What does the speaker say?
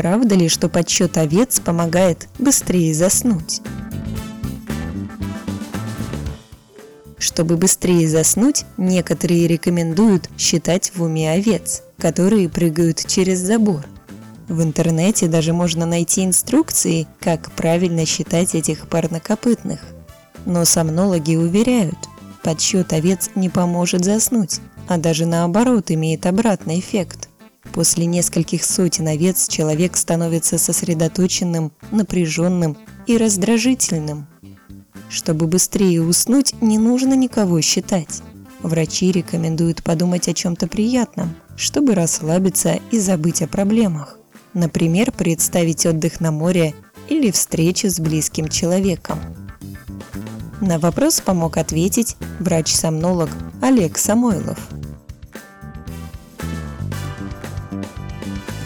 Правда ли, что подсчет овец помогает быстрее заснуть? Чтобы быстрее заснуть, некоторые рекомендуют считать в уме овец, которые прыгают через забор. В интернете даже можно найти инструкции, как правильно считать этих парнокопытных. Но сомнологи уверяют, подсчет овец не поможет заснуть, а даже наоборот имеет обратный эффект. После нескольких сотен овец человек становится сосредоточенным, напряженным и раздражительным. Чтобы быстрее уснуть, не нужно никого считать. Врачи рекомендуют подумать о чем-то приятном, чтобы расслабиться и забыть о проблемах. Например, представить отдых на море или встречу с близким человеком. На вопрос помог ответить врач-сомнолог Олег Самойлов. thank you